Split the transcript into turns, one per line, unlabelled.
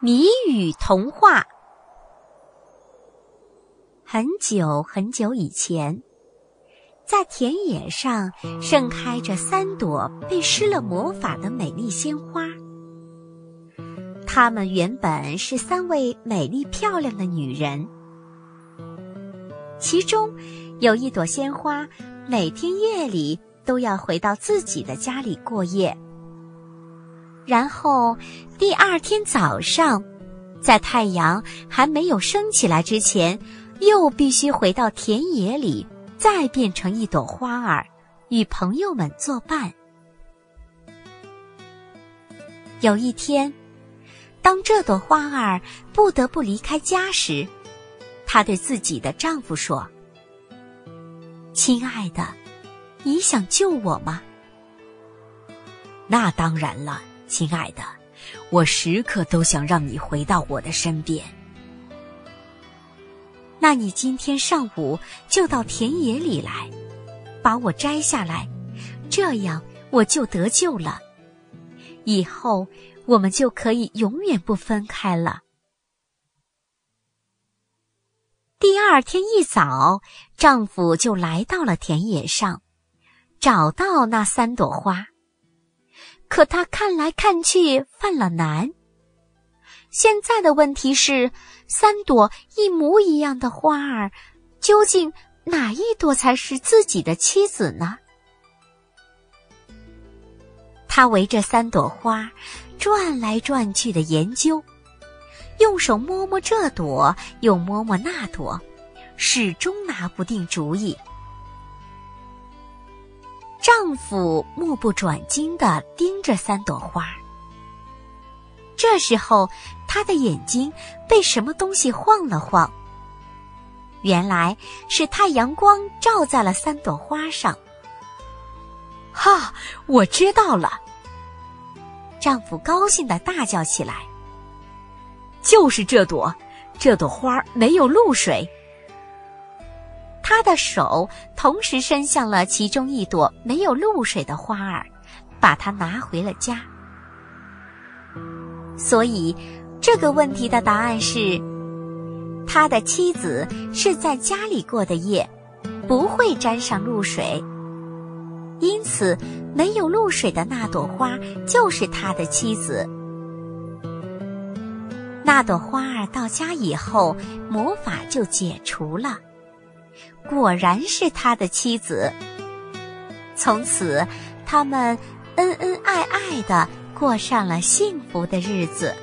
谜语童话。很久很久以前，在田野上盛开着三朵被施了魔法的美丽鲜花。它们原本是三位美丽漂亮的女人，其中有一朵鲜花，每天夜里都要回到自己的家里过夜。然后，第二天早上，在太阳还没有升起来之前，又必须回到田野里，再变成一朵花儿，与朋友们作伴。有一天，当这朵花儿不得不离开家时，她对自己的丈夫说：“亲爱的，你想救我吗？”“
那当然了。”亲爱的，我时刻都想让你回到我的身边。
那你今天上午就到田野里来，把我摘下来，这样我就得救了。以后我们就可以永远不分开了。第二天一早，丈夫就来到了田野上，找到那三朵花。可他看来看去犯了难。现在的问题是，三朵一模一样的花儿，究竟哪一朵才是自己的妻子呢？他围着三朵花转来转去的研究，用手摸摸这朵，又摸摸那朵，始终拿不定主意。丈夫目不转睛地盯着三朵花。这时候，他的眼睛被什么东西晃了晃。原来是太阳光照在了三朵花上。
哈，我知道了！
丈夫高兴地大叫起来：“
就是这朵，这朵花没有露水。”
他的手同时伸向了其中一朵没有露水的花儿，把它拿回了家。所以，这个问题的答案是：他的妻子是在家里过的夜，不会沾上露水。因此，没有露水的那朵花就是他的妻子。那朵花儿到家以后，魔法就解除了。果然是他的妻子。从此，他们恩恩爱爱的过上了幸福的日子。